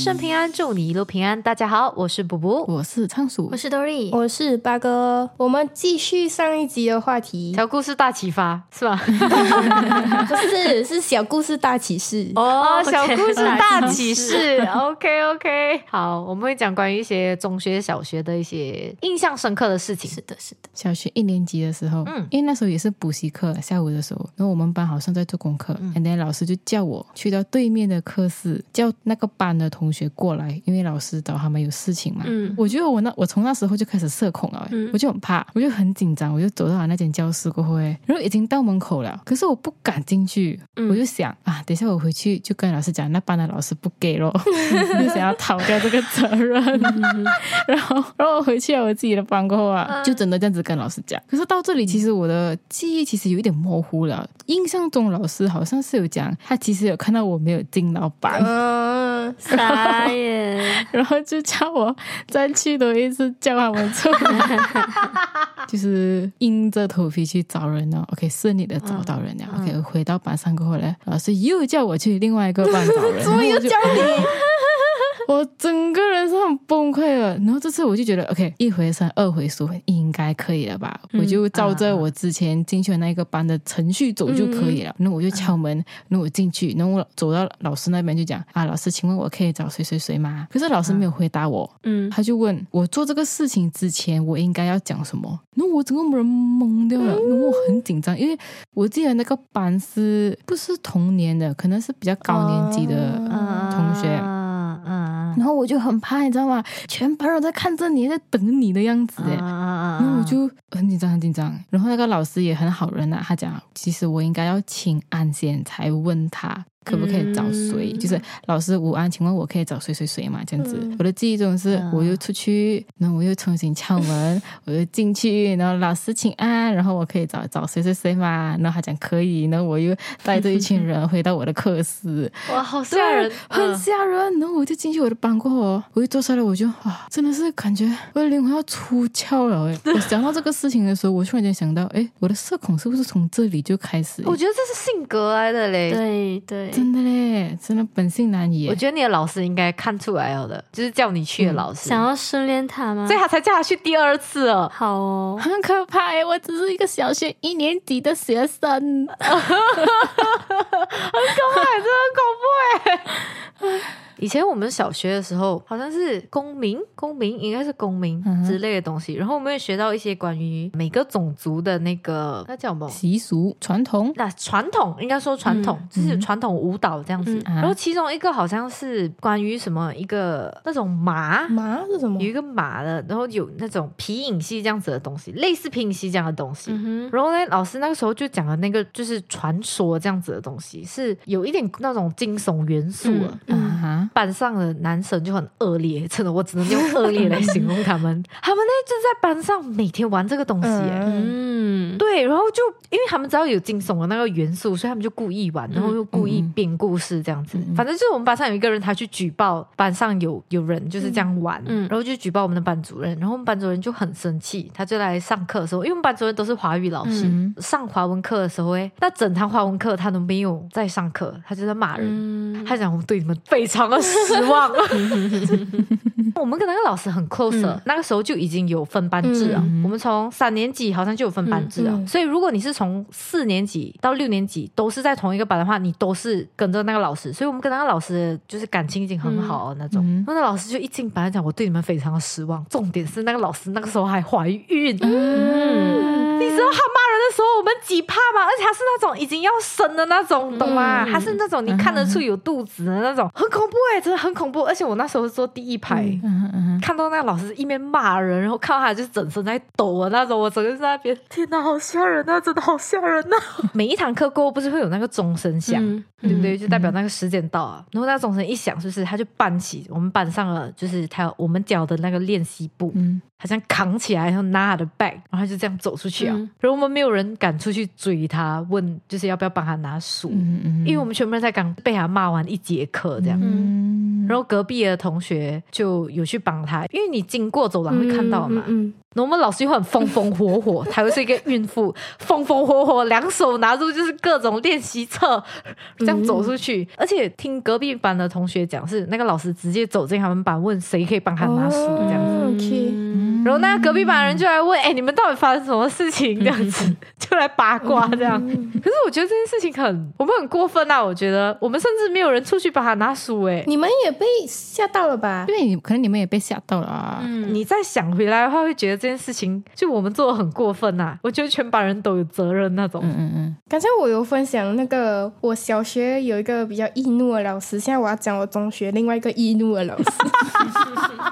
生平安，祝你一路平安。大家好，我是卜卜，我是仓鼠我，是 Dory，我是八哥，我们继续上一集的话题，小故事大启发是吧？不是是小故事大启示。哦小故事大启启示。OK OK，好，我们会讲关于一些中学、小学的一些印象深刻的事情。是的，是的，小学一年级的时候，嗯因为那时候也是补习课，下午的时候，然后我们班好像在做功课，嗯然后老师就叫我去到对面的课室，叫那个班的同学过来，因为老师找他们有事情嘛。嗯。我觉得我那我从那时候就开始社恐了、嗯。我就很怕，我就很紧张，我就走到了那间教室过后，哎，然后已经到门口了，可是我不敢进去，嗯。我就想啊，等一下我回去就跟老师讲，那班的老师不给咯，就想要逃掉这个责任。然后，然后我回去了我自己的班过后啊，嗯。就真的这样子跟老师讲。可是到这里，其实我的记忆其实有一点模糊了。印象中老师好像是有讲，他其实有看到我没有进到班，嗯，傻眼，然后就叫我再去多一次，叫他们出来，就是硬着头皮去找人了。OK，顺利的找到人了。嗯 OK，回到班上过后呢，老师又叫我去另外一个班找人，怎么又叫你？我整个人是很崩溃了。然后这次我就觉得，OK，一回生二回熟，应该可以了吧？嗯我就照着我之前进去的那个班的程序走就可以了。那、我就敲门，那我进去，然后我走到老师那边就讲啊，老师，请问我可以找谁谁谁吗？可是老师没有回答我。嗯，他就问我做这个事情之前，我应该要讲什么？然后我整个人懵掉了，然后我很紧张，因为我记得那个班是不是同年的，可能是比较高年级的同学。嗯嗯然后我就很怕，你知道吗？全班人在看着你，在等你的样子，哎、嗯然后我就很紧张，很紧张。然后那个老师也很好人啊，他讲，其实我应该要请安先才问他可不可以找谁，嗯就是老师午安，请问我可以找谁谁谁嘛？这样子。嗯我的记忆中是，嗯我又出去，然后我又重新敲门，我又进去，然后老师请安，然后我可以找找谁谁谁嘛？然后他讲可以，然后我又带着一群人回到我的课室，哇，好吓人，很吓人。然后我就进去我的班过后哦，我一坐下来我就啊，真的是感觉我的灵魂要出窍了哎！我想到这个事情的时候，我突然间想到，哎，我的社恐是不是从这里就开始？我觉得这是性格来的嘞。对对，真的嘞，真的本性难移。我觉得你的老师应该看出来了的，就是叫你去的老师，想要训练他吗？所以他才叫他去第二次哦。好哦，很可怕哎！我只是一个小学一年级的学生，以前我们小学的时候，好像是公民，公民应该是公民之类的东西，然后我们也学到一些关于每个种族的那个那叫什么？习俗传统那传统应该说传统，嗯就是传统舞蹈这样子。嗯然后其中一个好像是关于什么一个那种马，马是什么有？一个马的，然后有那种皮影戏这样子的东西，类似皮影戏这样的东西。嗯，然后呢，老师那个时候就讲了那个就是传说这样子的东西，是有一点那种惊悚元素的。啊嗯哈，班上的男生就很恶劣，真的，我只能用恶劣来形容他们。他们呢就在班上每天玩这个东西。嗯，嗯，对，然后就因为他们知道有惊悚的那个元素，所以他们就故意玩，然后又故意编故事这样子。反正就是我们班上有一个人，他去举报班上有有人就是这样玩，嗯然后就举报我们的班主任，然后我们班主任就很生气，他就来上课的时候，因为我们班主任都是华语老师，嗯上华文课的时候，哎，那整堂华文课他都没有在上课，他就在骂人。嗯，他讲我们对你们非常的失望。我们跟那个老师很 close，、那个时候就已经有分班制了。嗯我们从三年级好像就有分班制了，所以如果你是从四年级到六年级都是在同一个班的话，你都是跟着那个老师。所以我们跟那个老师就是感情已经很好了那种。嗯然后那老师就一进班讲，我对你们非常的失望。重点是那个老师那个时候还怀孕。嗯，你知道他骂人的时候我们几怕吗？而且他是那种已经要生的那种，懂吗？嗯他是那种你看得出有肚子的那种，很恐怖哎、真的很恐怖。而且我那时候坐第一排。嗯嗯嗯看到那个老师一面骂人，然后看到他就是整身在抖啊那种，我整个在那边，天哪，好吓人啊，真的好吓人呐、每一堂课过后不是会有那个钟声响，嗯对不对？就代表那个时间到啊。然后那钟声一响，是不是他就搬起我们班上了，就是他我们教的那个练习簿，嗯他这样扛起来，然后拿他的 bag，然后他就这样走出去啊。嗯然后我们没有有人敢出去追他，问就是要不要帮他拿书，嗯嗯，因为我们全部人才刚被他骂完一节课这样。嗯，然后隔壁的同学就有去帮他，因为你经过走廊会看到嘛。嗯，然后我们老师又很风风火火，她又是一个孕妇，风风火火，两手拿住就是各种练习册，这样走出去。而且听隔壁班的同学讲，是那个老师直接走进他们班，问谁可以帮他拿书这样子。嗯然后那隔壁班的人就来问：“哎、你们到底发生什么事情？”这样子 就来八卦这样。可是我觉得这件事情很，我们很过分啊！我觉得我们甚至没有人出去帮他拿书、哎。你们也被吓到了吧？因为你可能你们也被吓到了啊。嗯你再想回来的话，会觉得这件事情就我们做的很过分呐、我觉得全班人都有责任那种。嗯嗯嗯，刚才我有分享那个我小学有一个比较易怒的老师，现在我要讲我中学另外一个易怒的老师。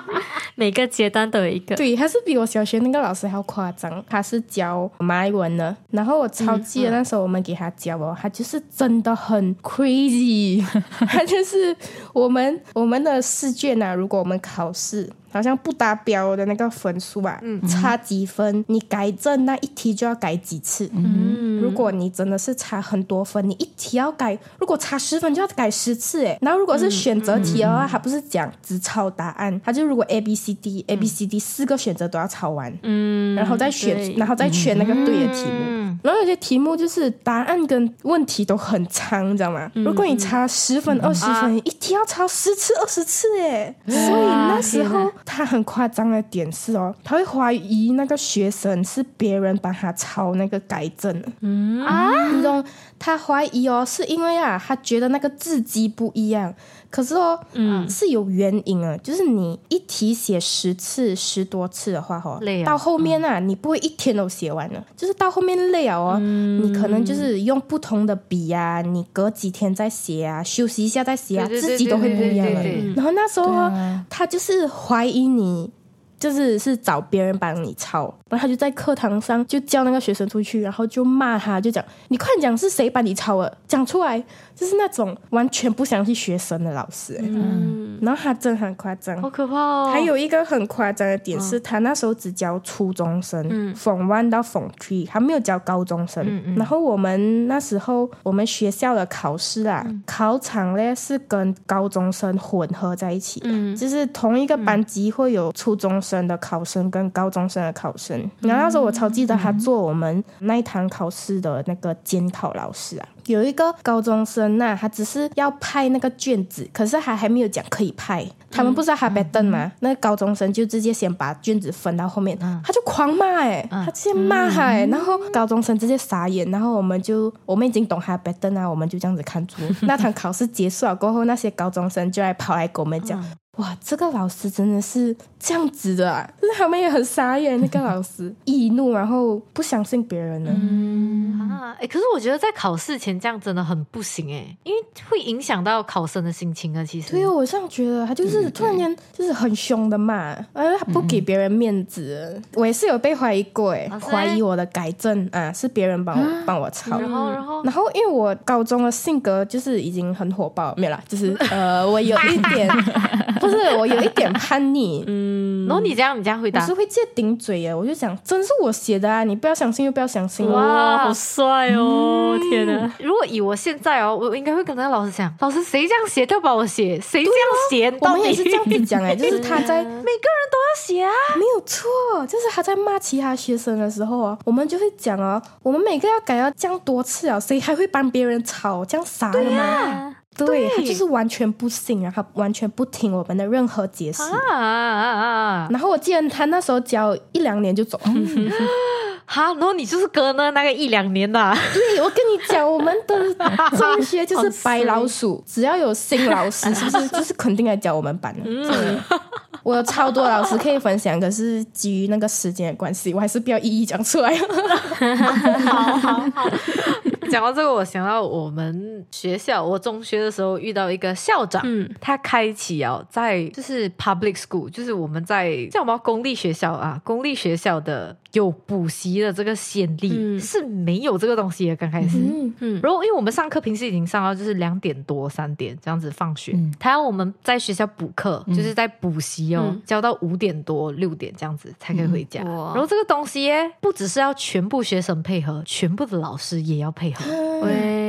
每个阶段都有一个。对，他是比我小学那个老师还要夸张，他是教马来文的。然后我超记得那时候我们给他教哦，他就是真的很 crazy，他就是我们我们的试卷啊，如果我们考试好像不达标的那个分数啊，差几分，你改正那一题就要改几次。嗯。如果你真的是差很多分，你一题要改，如果差十分就要改十次诶。然后如果是选择题的话，还不是讲只抄答案，它就如果 A B C D A B C D 四个选择都要抄完，嗯然后再选，然后再选那个对的题目。嗯，然后有些题目就是答案跟问题都很长，你知道吗？如果你差十分、二十啊。分，一题要抄十次、二十次，哎，所以那时候他很夸张的点是哦，他会怀疑那个学生是别人帮他抄那个改正的。嗯啊，你懂？他怀疑哦，是因为啊，他觉得那个字迹不一样。可是哦，嗯。是有原因啊，就是你一题写十次、十多次的话哦累，啊。到后面啊，你不会一天都写完了，就是到后面累了哦，你可能就是用不同的笔啊，你隔几天再写啊，休息一下再写啊，对对对字迹都会不一样的对对对对。然后那时候哦啊。他就是怀疑你。就是是找别人帮你抄，然后他就在课堂上就叫那个学生出去，然后就骂他，就讲你快讲是谁把你抄了，讲出来，就是那种完全不相信学生的老师、欸。嗯。然后他真的很夸张，好可怕哦！还有一个很夸张的点是，他那时候只教初中生，嗯。from one 到 from three，他没有教高中生。嗯嗯。然后我们那时候我们学校的考试啊，考场呢是跟高中生混合在一起的，嗯。就是同一个班级会有初中生的考生跟高中生的考生。然后那时候我超记得他做我们那一堂考试的那个监考老师啊。有一个高中生呐、他只是要派那个卷子，可是他还没有讲可以派。他们不是哈贝登吗？那个高中生就直接先把卷子分到后面，他就狂骂哎、他直接骂他哎、然后高中生直接傻眼，然后我们就我们已经懂哈贝登啊，我们就这样子看住。那堂考试结束了过后，那些高中生就来跑来跟我们讲。哇，这个老师真的是这样子的啊！就是他们也很傻眼，那个老师 易怒，然后不相信别人了。啊，哎，可是我觉得在考试前这样真的很不行哎，因为会影响到考生的心情啊。其实，对哦，我这样觉得，他就是突然间就是很凶的骂，呃，他不给别人面子。我也是有被怀疑过，哎怀疑我的改正啊是别人帮我帮我抄。然后，然后，然后，因为我高中的性格就是已经很火爆，没有啦，就是呃，我有一点，不是我有一点叛逆，嗯然后你这样，你这样回答我是，会直接顶嘴耶，我就讲真是我写的啊，你不要相信又不要相信。哇，好帅哦！天哪，如果以我现在哦，我应该会跟那个老师讲，老师谁这样写都要帮我写，谁这样写，我们也是这样子讲哎、就是他在每个人都要写啊。没有错，就是他在骂其他学生的时候啊，我们就会讲哦，我们每个要改要这样多次啊，谁还会帮别人吵？这样傻的吗？啊对对他就是完全不信，然后他完全不听我们的任何解释。啊啊啊！然后我记得他那时候教一两年就走。哈，然后你就是隔了那个一两年的啊，对，我跟你讲，我们的中学就是白老鼠，只要有新老师，是不是 就是肯定来教我们班的？真的我有超多老师可以分享，可是基于那个时间的关系，我还是不要一一讲出来。好好好讲到这个，我想到我们学校，我中学的时候遇到一个校长，嗯。他开启哦，在就是 public school，就是我们在叫什么公立学校啊，公立学校的有补习的这个先例，嗯。是没有这个东西的。刚开始，嗯，嗯，然后因为我们上课平时已经上到就是两点多三点这样子放学，嗯。他要我们在学校补课，就是在补习哦，嗯。教到五点多六点这样子才可以回家。嗯。然后这个东西耶，不只是要全部学生配合，全部的老师也要配合。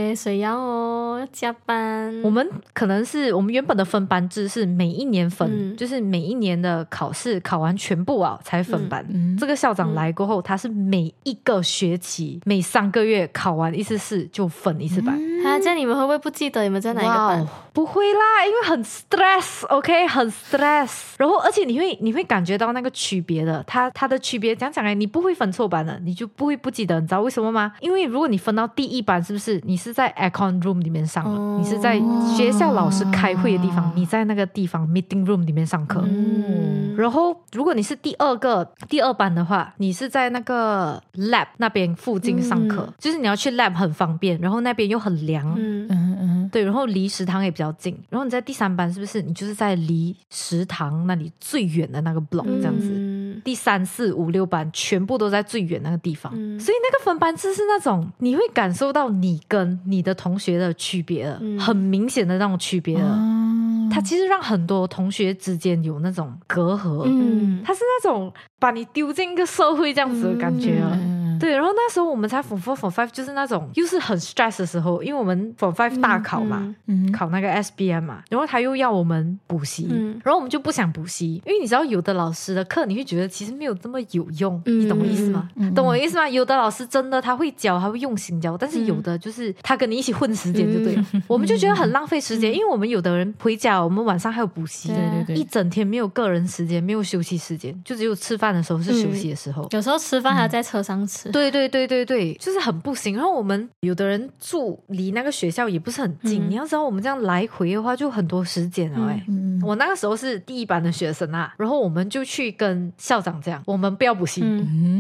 喂，谁要哦？要加班。我们可能是我们原本的分班制是每一年分，嗯就是每一年的考试考完全部啊才分班。嗯这个校长来过后，他是每一个学期每三个月考完一次试就分一次班。啊，这样你们会不会不记得你们在哪一个班？不会啦，因为很 stress，OK，、很 stress。然后，而且你会你会感觉到那个区别的，他他的区别讲讲哎，你不会分错班的，你就不会不记得，你知道为什么吗？因为如果你分到第一班，是不是你是在 aircon room 里面上了，哦。你是在学校老师开会的地方，你在那个地方 meeting room 里面上课。嗯，然后，如果你是第二个第二班的话，你是在那个 lab 那边附近上课，嗯。就是你要去 lab 很方便，然后那边又很凉，嗯嗯嗯。对，然后离食堂也比较近。然后你在第三班是不是你就是在离食堂那里最远的那个 block 这样子？嗯第三四五六班全部都在最远那个地方，嗯。所以那个分班制是那种你会感受到你跟你的同学的区别了，嗯。很明显的那种区别的。啊，它其实让很多同学之间有那种隔阂，嗯，它是那种把你丢进一个社会这样子的感觉啊。嗯。对，然后那时候我们才 Form Four、Form Five，就是那种又是很 stress 的时候，因为我们 Form Five 大考嘛，嗯。嗯考那个 SBM 嘛，然后他又要我们补习，嗯。然后我们就不想补习，因为你知道有的老师的课你会觉得其实没有这么有用，嗯。你懂我意思吗？嗯。嗯。懂我意思吗？有的老师真的他会教，他会用心教，但是有的就是他跟你一起混时间就对了，我们就觉得很浪费时间，因为我们有的人回家，我们晚上还有补习。对对对。对，一整天没有个人时间，没有休息时间，就只有吃饭的时候是休息的时候。有时候吃饭还要在车上吃。对对对对对，就是很不行。然后我们有的人住离那个学校也不是很近，嗯。你要知道我们这样来回的话就很多时间了哎、嗯我那个时候是第一班的学生啊，然后我们就去跟校长讲，我们不要补习，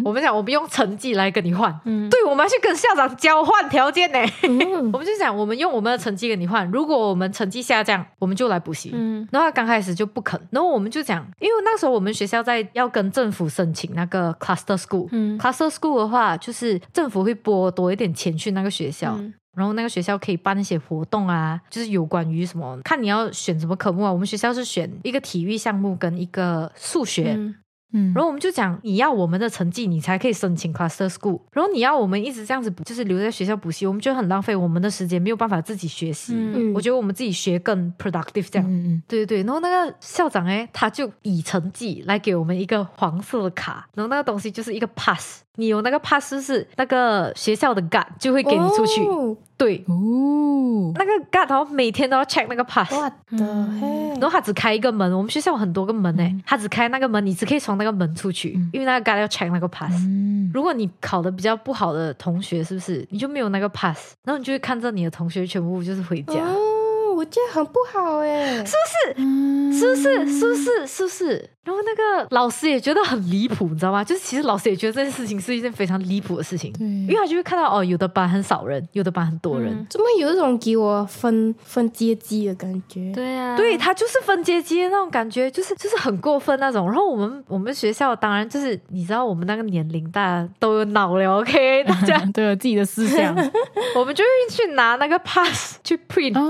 我们讲我们用成绩来跟你换。嗯，对，我们要去跟校长交换条件呢。嗯。我们就讲，我们用我们的成绩跟你换，如果我们成绩下降，我们就来补习。嗯。然后他刚开始就不肯，然后我们就讲，因为那时候我们学校在要跟政府申请那个 cluster school，嗯。cluster school 的话，就是政府会拨多一点钱去那个学校，嗯然后那个学校可以办一些活动啊，就是有关于什么，看你要选什么科目啊。我们学校是选一个体育项目跟一个数学。嗯嗯然后我们就讲，你要我们的成绩，你才可以申请 cluster school。然后你要我们一直这样子，就是留在学校补习，我们觉得很浪费我们的时间，没有办法自己学习。嗯我觉得我们自己学更 productive 这样。嗯嗯对对对，然后那个校长哎，他就以成绩来给我们一个黄色的卡，然后那个东西就是一个 pass，你有那个 pass 就是那个学校的 guard 就会给你出去。哦。对，哦，那个 guard 然后每天都要 check 那个 pass。我的嘿。然，后他只开一个门，我们学校有很多个门诶，他只开那个门，你只可以从那个门出去，因为那个 guard 要 check 那个 pass。嗯。如果你考的比较不好的同学，是不是？你就没有那个 pass？然后你就会看着你的同学全部就是回家，哦，我觉得很不好哎，嗯是不是？是不是？是不是？然后那个老师也觉得很离谱，你知道吗？就是其实老师也觉得这件事情是一件非常离谱的事情，对，因为他就会看到哦，有的班很少人，有的班很多人。嗯怎么有一种给我分分阶级的感觉？对啊，对他就是分阶级的那种感觉，就是就是很过分那种。然后我们我们学校当然就是你知道我们那个年龄大家都有脑了，OK，大家都有自己的思想 我们就会去拿那个 pass 去 print，、哦，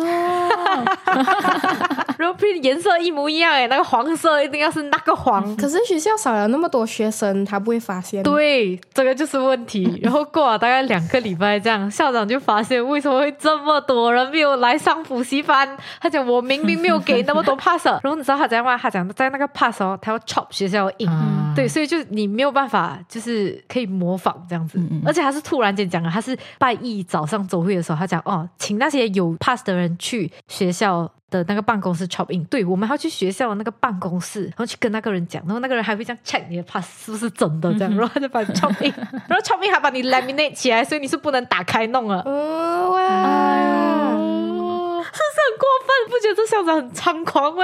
然后 print 颜色一模一样，哎，那个黄色一定要是那个黄。可是学校少了那么多学生，他不会发现。，对，这个就是问题。然后过了大概两个礼拜，这样校长就发现为什么会这么多人没有来上补习班。他讲我明明没有给那么多 pass，然后你知道他怎样吗？他讲在那个 pass 哦，他要 chop 学校的 ink，、啊对，所以就你没有办法，就是可以模仿这样子。嗯嗯而且他是突然间讲的，他是拜一早上走会的时候，他讲哦，请那些有 pass 的人去学校。的那个办公室 chop in，对我们还要去学校的那个办公室，然后去跟那个人讲，然后那个人还会这样 check 你的 pass 是不是真的这样，然后他就把你 chop in，然后 chop in 还把你 laminate 起来，所以你是不能打开弄了。哦哇，哦，是不是很过分？不觉得这校长很猖狂吗？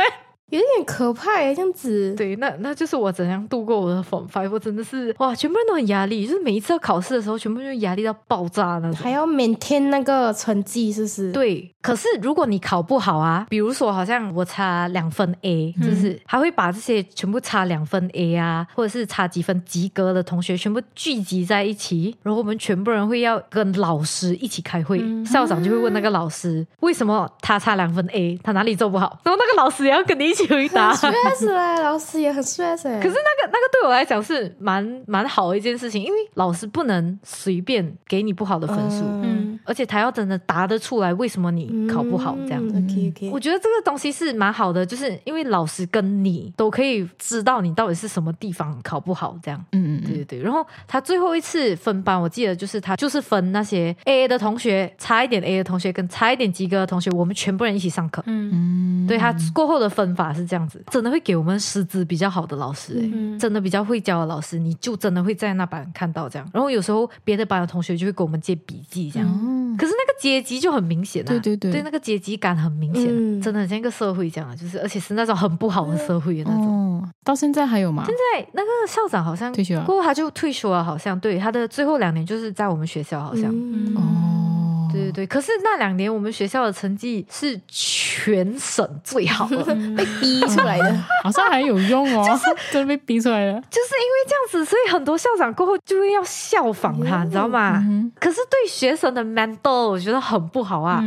有点可怕耶，这样子。对，那那就是我怎样度过我的 Form Five，我真的是哇，全部人都很压力，就是每一次要考试的时候，全部人就压力到爆炸那种。还要 maintain 那个成绩，是不是？，对，可是如果你考不好啊，比如说好像我差两分 A，、就是还会把这些全部差两分 A 啊，或者是差几分及格的同学全部聚集在一起，然后我们全部人会要跟老师一起开会，校长就会问那个老师为什么他差两分 A，他哪里做不好，然后那个老师也要跟你一起回答。stress 嘞，老师也很 stress 哎。可是那个那个对我来讲是蛮蛮好的一件事情，因为老师不能随便给你不好的分数，嗯而且他要真的答得出来为什么你考不好这样。OK OK，我觉得这个东西是蛮好的，就是因为老师跟你都可以知道你到底是什么地方考不好这样。嗯嗯对对对，然后他最后一次分班，我记得就是他就是分那些 A 的同学，差一点 A 的同学跟差一点及格的同学，我们全部人一起上课。嗯嗯，对他过后的分法是这样子，真的会给我们师资比较好的老师、欸，嗯真的比较会教的老师，你就真的会在那班看到这样。然后有时候别的班的同学就会给我们借笔记这样。哦，可是那个阶级就很明显啊，对对对。对，那个阶级感很明显，嗯。真的很像一个社会这样啊，就是而且是那种很不好的社会的那种。哦，到现在还有吗？现在，那个校长好像退休了。过后他就退休了，好像对他的最后两年就是在我们学校，好像。嗯。哦，对可是那两年我们学校的成绩是全省最好的，被逼出来的。好像还有用哦，真的被逼出来的。就是因为这样子，所以很多校长过后就会要效仿他，你知道吗？嗯可是对学生的 mental 我觉得很不好啊。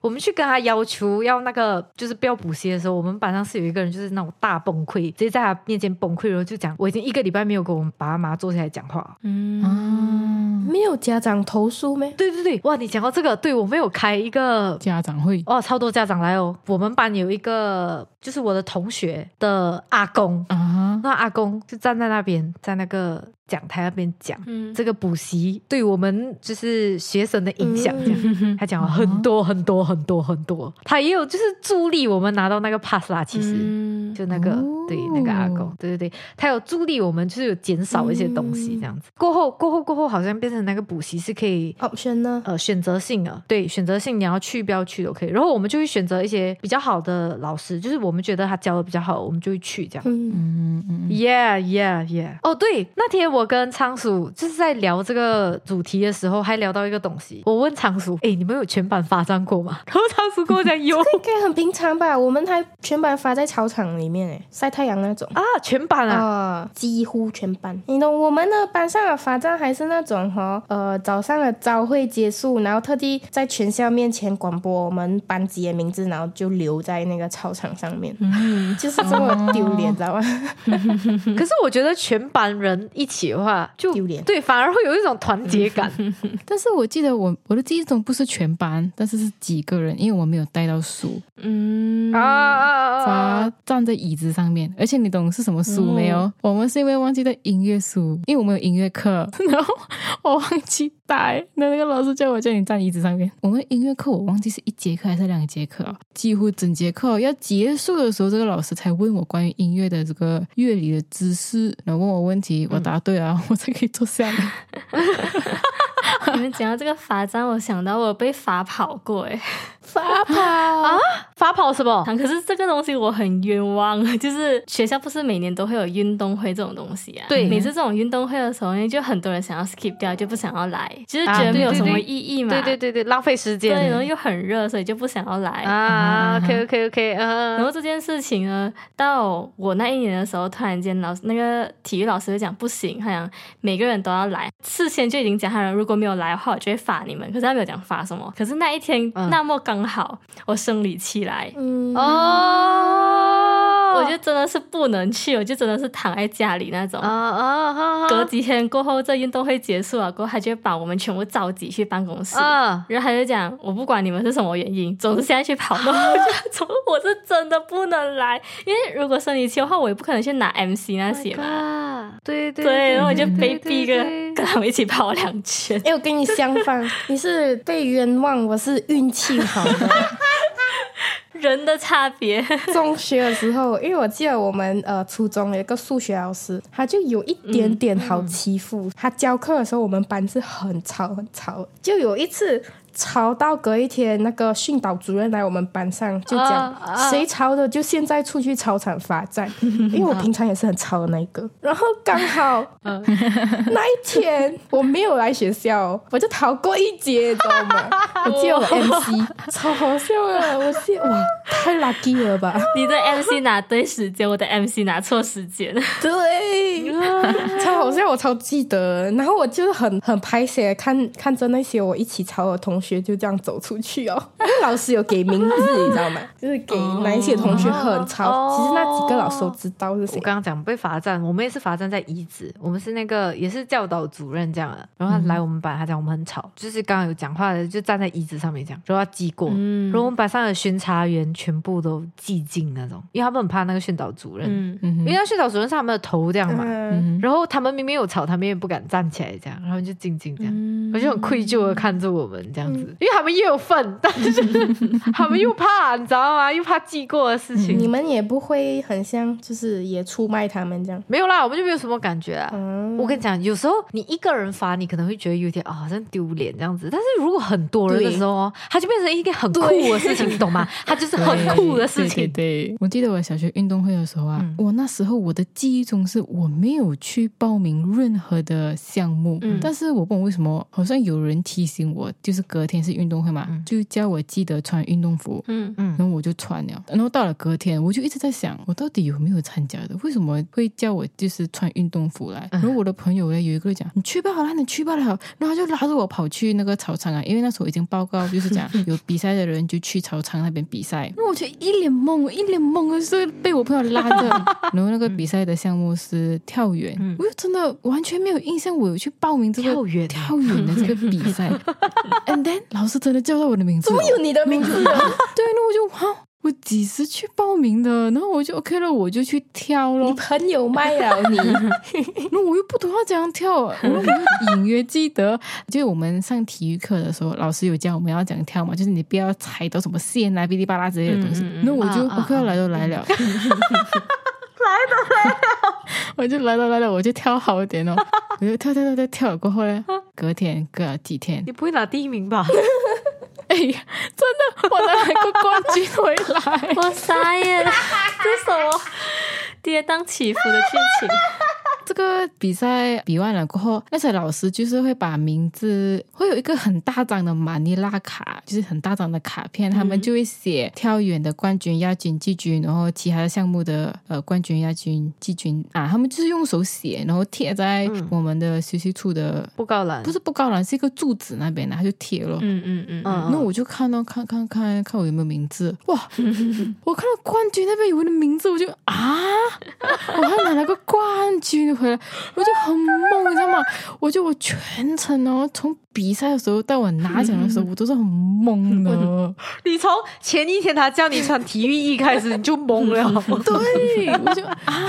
嗯我们去跟他要求要那个，就是不要补习的时候，我们班上是有一个人就是那种大崩溃，直接在他面前崩溃，然后就讲我已经一个礼拜没有跟我们爸妈坐下来讲话。嗯啊，没有家长投诉没？对对对，哇，你讲到这个，对我没有开一个家长会哦，超多家长来哦。我们班有一个就是我的同学的阿公，啊，那阿公就站在那边，在那个讲台那边讲。嗯这个补习对我们就是学生的影响，这样、嗯他讲了很多很多很多很多，他也有就是助力我们拿到那个 pass 啦。其实、嗯就那个、哦对那个阿公，对对对，他有助力我们，就是有减少一些东西这样子。过后过后过后，好像变成那个补习是可以 option 呢？呃选择性的，对选择性你要去不要去都可以。然后我们就会选择一些比较好的老师，就是我们觉得他教的比较好，我们就会去这样。嗯，嗯嗯 Yeah, yeah, yeah。哦，对，那天我跟仓鼠就是在聊这个主题的时候，还聊到一个东西。我问仓鼠：“哎，你们有全班罚站过吗？” 然后仓鼠跟我讲有应该很平常吧？我们还全班发在操场里面哎，晒太阳那种。啊，全班啊。啊、几乎全班。你懂我们的班上的罚站还是那种哈，呃，早上的朝会结束，然后特地在全校面前广播我们班级的名字，然后就留在那个操场上面，嗯 就是这么丢脸，知道吗？可是我觉得全班人一起的话，就丢脸对，反而会有一种团结感。嗯，但是我记得我我的记忆中不是全班，但是是几个人，因为我没有带到书，嗯啊啊啊罚啊！站在椅子上面，而且你懂是什么书没有？我们是因为忘记带音乐书，因为我们有音乐课，然后我忘记带，那那个老师叫我叫你站椅子上面。我们音乐课我忘记是一节课还是两节课啊，几乎整节课要结束的时候，这个老师才问我关于音乐的这个乐理的知识，然后问我问题，我答对了，我才可以坐下来。你们讲到这个罚站，我想到我被罚跑过哎，罚跑 啊！罚跑什么？可是这个东西我很冤枉，就是学校不是每年都会有运动会这种东西啊？对每次这种运动会的时候呢，就很多人想要 skip 掉，就不想要来，就是啊觉得没有什么意义嘛。对对对对，浪费时间。对，然后又很热，所以就不想要来。啊，OK OK OK，嗯然后这件事情呢，到我那一年的时候，突然间老师那个体育老师就讲不行，他讲每个人都要来，事先就已经讲好了如果没有来的话，我就会罚你们。可是他没有讲罚什么。可是那一天、嗯那么刚好我生理期来，嗯，哦，我就真的是不能去，我就真的是躺在家里那种。啊啊啊隔几天过后，这运动会结束了过后，他就把我们全部召集去办公室。啊！然后他就讲，我不管你们是什么原因，总之现在去跑。步我就说，我是真的不能来，因为如果生理期的话，我也不可能去拿 MC 那些嘛。啊，对对对，然后我就被对逼跟跟他们一起跑两圈。哎，我跟你相反，你是被冤枉，我是运气好的。人的差别，中学的时候，因为我记得我们呃初中有一个数学老师，他就有一点点好欺负。他教课的时候，我们班是很吵很吵。就有一次吵到隔一天，那个训导主任来我们班上就讲啊啊谁吵的就现在出去操场罚站，因为我平常也是很吵的那一个。然后刚好 嗯那一天我没有来学校，我就逃过一劫，你知道吗？我记得我 MC 超好笑的，我记哇太 lucky 了吧？你的 MC 拿对时间，我的 MC 拿错时间。对，超好笑，我超记得。然后我就是很很拍写，看看着那些我一起吵的同学就这样走出去哦。因为老师有给名字，你知道吗？就是给哪一些同学很吵。哦其实那几个老师都知道是谁我。刚刚讲被罚站，我们也是罚站在椅子，我们是那个也是教导主任这样的，然后他来我们班，他讲我们很吵，就是刚刚有讲话的就站在椅子上面这样，然后要记过，嗯然后我们班上的巡查员全部都寂静那种，因为他们很怕那个训导主任，嗯，嗯因为那训导主任是他们的头这样嘛，嗯，然后他们明明有吵，他们也不敢站起来这样，然后就静静这样。嗯我就很愧疚的看着我们这样子，因为他们又有份，但是 他们又怕，你知道吗？又怕记过的事情。你们也不会很像，就是也出卖他们这样。没有啦，我们就没有什么感觉啊。嗯，我跟你讲，有时候你一个人发，你可能会觉得有点啊、好像丢脸这样子。但是如果很多人的时候哦，它就变成一件很酷的事情，你懂吗？它就是很酷的事情。对对对，我记得我小学运动会的时候啊，嗯我那时候我的记忆中是我没有去报名任何的项目，嗯但是我不懂为什么，好像有人提醒我，就是隔天是运动会嘛，嗯。就叫我记得穿运动服。嗯。嗯然后我就穿了，然后到了隔天，我就一直在想，我到底有没有参加的？为什么会叫我就是穿运动服来？嗯。然后我的朋友呢，有一个讲，你去吧，好了，你去吧了，然后他就拉着我跑去那个操场啊，因为那时候已经报告，就是讲有比赛的人就去操场那边比赛，那我就一脸懵，我一脸懵的是被我朋友拉着，然后那个比赛的项目是跳远，嗯。我就真的完全没有印象，我有去报名这个跳远啊。跳远的这个比赛，and then 老师真的叫到我的名字哦，怎么有你的名字？对，那我就哇，我几时去报名的？然后我就 OK 了，我就去跳了你咯。朋友卖了你，那我又不懂要怎样跳，我隐约记得，就是我们上体育课的时候，老师有教我们要怎样跳嘛，就是你不要踩到什么线啊、哔哩吧啦之类的东西。嗯嗯嗯那我就 OK 了，来都来了，来都来了，我就来了来了，我就跳好一点哦，我就跳跳跳跳跳了过后呢，隔天隔了几天，你不会拿第一名吧？哎呀，真的，我拿了个冠军回来。我傻眼，这什么跌宕起伏的剧情？这个比赛比完了过后，那些老师就是会把名字会有一个很大张的马尼拉卡，就是很大张的卡片，他们就会写跳远的冠军、亚军、季军，然后其他的项目的呃冠军、亚军、季军啊，他们就是用手写，然后贴在嗯。我们的休息处的，布告栏。不是布告栏，是一个柱子那边的，他就贴了。嗯嗯嗯。嗯，嗯。那我就看到看看看看我有没有名字，哇！我看到冠军那边有我的名字，我就啊，我还拿了个冠军回来，我就很懵，你知道吗？我就我全程哦，从比赛的时候到我拿奖的时候，我都是很懵的。你从前一天他叫你穿体育衣开始，你就懵了。对，我就 啊，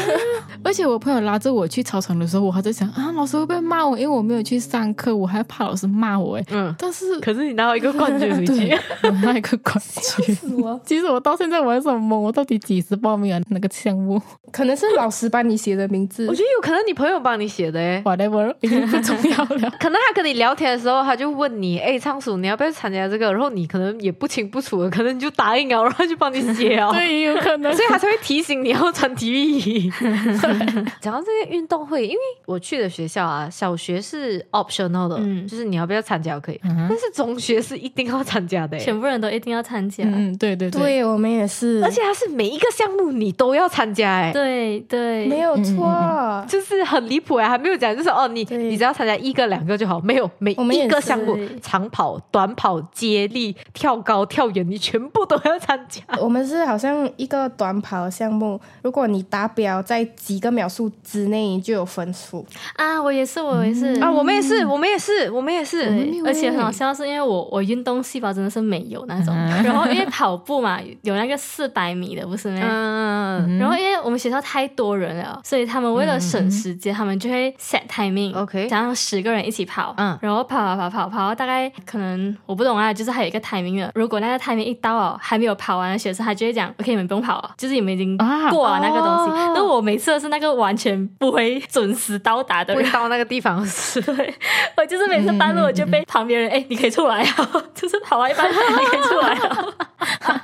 而且我朋友拉着我去操场的时候，我还在想啊，老师会不会骂我？因为我没有去上课，我还怕老师骂我哎。嗯，但是可是你拿到一个冠军回去，，我拿一个冠军。其实我到现在我还是很懵，我到底几时报名啊？那个项目可能是老师帮你写的名字我。觉得有可能你朋友帮你写的哎。，whatever，已经不重要了。可能他跟你聊天的时候，他就问你：“哎，仓鼠，你要不要参加这个？”然后你可能也不清不楚的，可能你就答应了，然后他就帮你写哦。对，有可能所以他才会提醒你要穿体育衣。讲到这个运动会，因为我去的学校啊，小学是 optional 的，嗯就是你要不要参加可以，嗯但是中学是一定要参加的，全部人都一定要参加。嗯嗯，对对对，对我们也是，而且它是每一个项目你都要参加，哎，对对，没有错。就是很离谱哎，还没有讲，就是哦，你你只要参加一个两个就好，没有每我们一个项目，长跑、短跑、接力、跳高、跳远，你全部都要参加。我们是好像一个短跑项目，如果你达标在几个秒数之内就有分数。啊，我也是，我也是啊，我们也是，我们也是，我们也是。而且欸很好笑，是因为我我运动细胞真的是没有那种，啊然后因为跑步嘛，有那个四百米的，不是吗？嗯，然后因为我们学校太多人了，所以他们为了省时间，他们就会 set timing。OK 想让十个人一起跑，嗯然后跑跑跑跑跑到大概可能我不懂啊，就是还有一个 timing 的。如果那个 timing 一到哦，还没有跑完的学生，他就会讲 OK，你们不用跑了，就是你们已经啊过了那个东西。哦那、我每次都是那个完全不会准时到达的人。到那个地方是。对，我就是每次半路我就被旁边人哎、你可以出来啊，就是跑完一半你可以出来啊。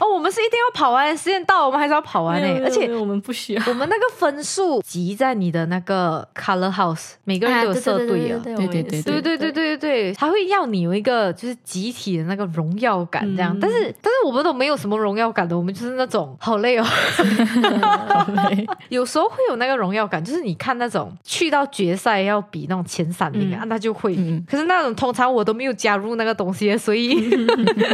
哦，我们是一定要跑完，时间到我们还是要跑完诶、没有而且我们不需要。我们那个分数集在你的那个 color house，每个人都有色队啊。对对对对对对对对对对，他会要你有一个就是集体的那个荣耀感，这样。嗯但是但是我们都没有什么荣耀感的，我们就是那种好累哦。有时候会有那个荣耀感，就是你看那种去到决赛要比那种前三名啊，嗯那就会。嗯可是那种通常我都没有加入那个东西，所以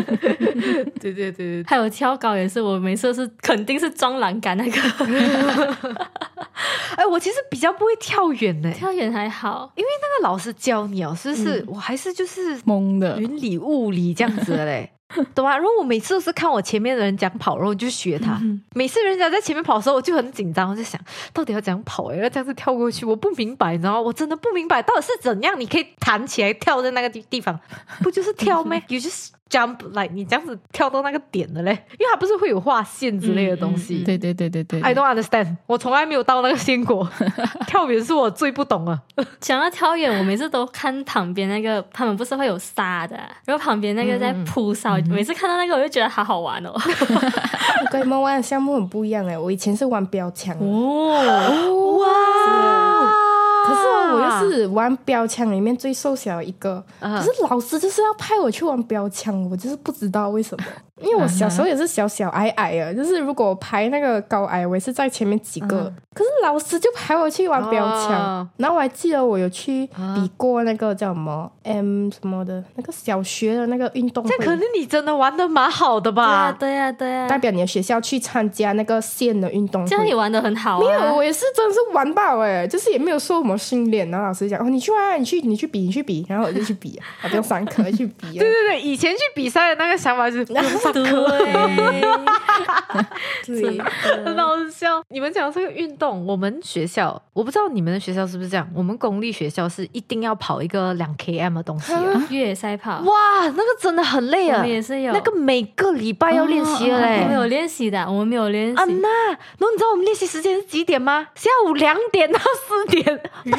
对对对对，还有跳高也是，我每次都是肯定是撞栏杆那个，哎，我其实比较不会跳远呢，跳远还好。因为那个老师教你哦，是不是？我还是就是懵的，云里雾里这样子的嘞。懂吗？然后我每次都是看我前面的人讲跑，然后我就学他。每次人家在前面跑的时候，我就很紧张，我就想到底要怎样跑哎，要这样子跳过去，我不明白，你知道吗？我真的不明白到底是怎样，你可以弹起来跳在那个地地方，不就是跳咩？You just jump like 你这样子跳到那个点的嘞，因为它不是会有画线之类的东西。对对对对对 I don't understand，我从来没有到那个线过。跳远是我最不懂啊。讲到跳远，我每次都看旁边那个，他们不是会有沙的，然后旁边那个在铺沙，每次看到那个我就觉得好好玩哦。我跟你们玩的项目很不一样哎，我以前是玩标枪，哦，哇！可是哦我又是玩标枪里面最瘦小的一个，嗯可是老师就是要派我去玩标枪，我就是不知道为什么。因为我小时候也是小小矮矮的，就是如果我排那个高矮，我也是在前面几个。可是老师就排我去玩标枪，哦然后我还记得我有去比过那个叫什么 M 什么的那个小学的那个运动会这，可能你真的玩的蛮好的吧？对呀对呀代，表你的学校去参加那个县的运动会。这样你玩的很好没有，啊。我也是真的是玩爆哎、就是也没有受什么训练。然后老师讲哦，你去玩啊，你去你去比，你去比，然后我就去比啊，啊不用上课去比啊。对对对，以前去比赛的那个想法是 对，很好笑。你们讲这个运动，我们学校我不知道你们的学校是不是这样，我们公立学校是一定要跑一个两 km 的东西啊。越野赛跑，哇，那个真的很累啊我们！也是有那个每个礼拜要练习的嘞。我们有练习的，我们没有练习。啊那，然后你知道我们练习时间是几点吗？下午两点到四点。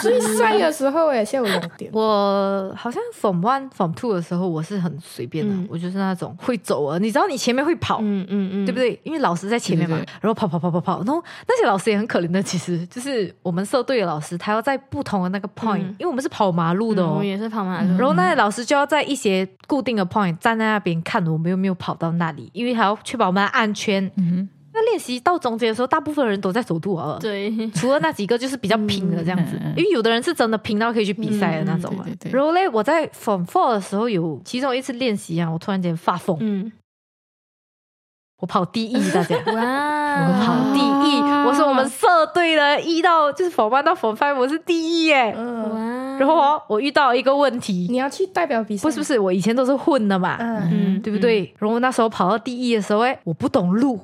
最帅的时候哎，下午两点。我好像 Form One、Form Two 的时候，我是很随便的，嗯我就是那种会走啊。你知道，你前面会跑，嗯嗯嗯，对不对？因为老师在前面嘛，对对然后跑跑跑跑跑，然后那些老师也很可怜的，其实就是我们社队的老师，他要在不同的那个 point，、嗯因为我们是跑马路的哦。嗯我也是跑马路。然后那些老师就要在一些固定的 point 站在那边看我们有没有跑到那里，因为还要确保我们的安全。嗯那练习到中间的时候，大部分人都在走路啊，对，除了那几个就是比较拼的这样子，因为有的人是真的拼到可以去比赛的那种嘛。嗯对对对。然后嘞，我在 Form Four 的时候有其中一次练习啊，我突然间发疯，嗯，我跑第一，大家。哇，我跑第一，我是我们社队的一到就是 Form One 到 Form Five，我是第一耶。然后哦，我遇到一个问题，你要去代表比赛？不是不是，我以前都是混的嘛，嗯，嗯，对不对？然后那时候跑到第一的时候，哎，我不懂路，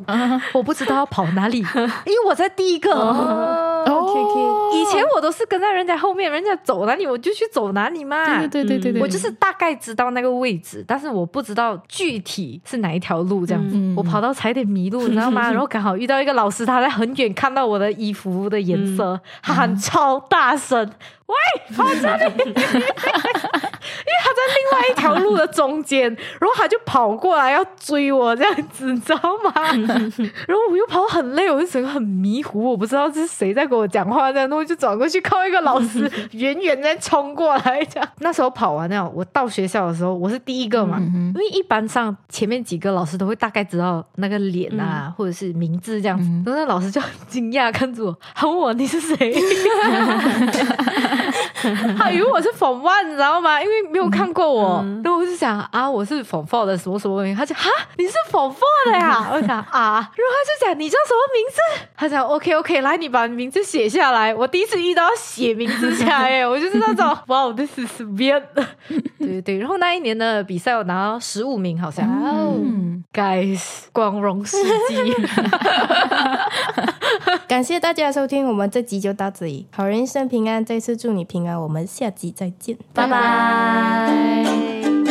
我不知道要跑哪里，因为我在第一个。哦，OK OK，以前我都是跟在人家后面，人家走哪里我就去走哪里嘛。对对对对对，我就是大概知道那个位置，但是我不知道具体是哪一条路这样子。嗯我跑到差点迷路，你知道吗？然后刚好遇到一个老师，他在很远看到我的衣服的颜色，他喊超大声：“喂，跑这里！” 因为他在另外一条路的中间，然后他就跑过来要追我这样子，你知道吗？然后我又跑很累，我就整个很迷糊，我不知道是谁在跟我讲话，这样，然后我就转过去看到一个老师远远在冲过来，这样。那时候跑完了，我到学校的时候，我是第一个嘛，因为一般上前面几个老师都会大概知道那个脸啊，或者是名字这样子，然后那老师就很惊讶看着我，他问我你是谁，他以为我是 Form One，你知道吗？因为没有看过我，然后我就想啊，我是仿 f 的什么什么名，他就哈，你是仿 f 的呀？我想啊，然后他就讲你叫什么名字？他讲 OK OK，来你把名字写下来。我第一次遇到写名字下 来，我就是那种哇，this is weird。对对对，然后那一年的比赛我拿到十五名，好像。嗯，Guys，光荣事迹。感谢大家的收听，我们这集就到这里。好人一生平安，再次祝你平安，我们下集再见，拜拜。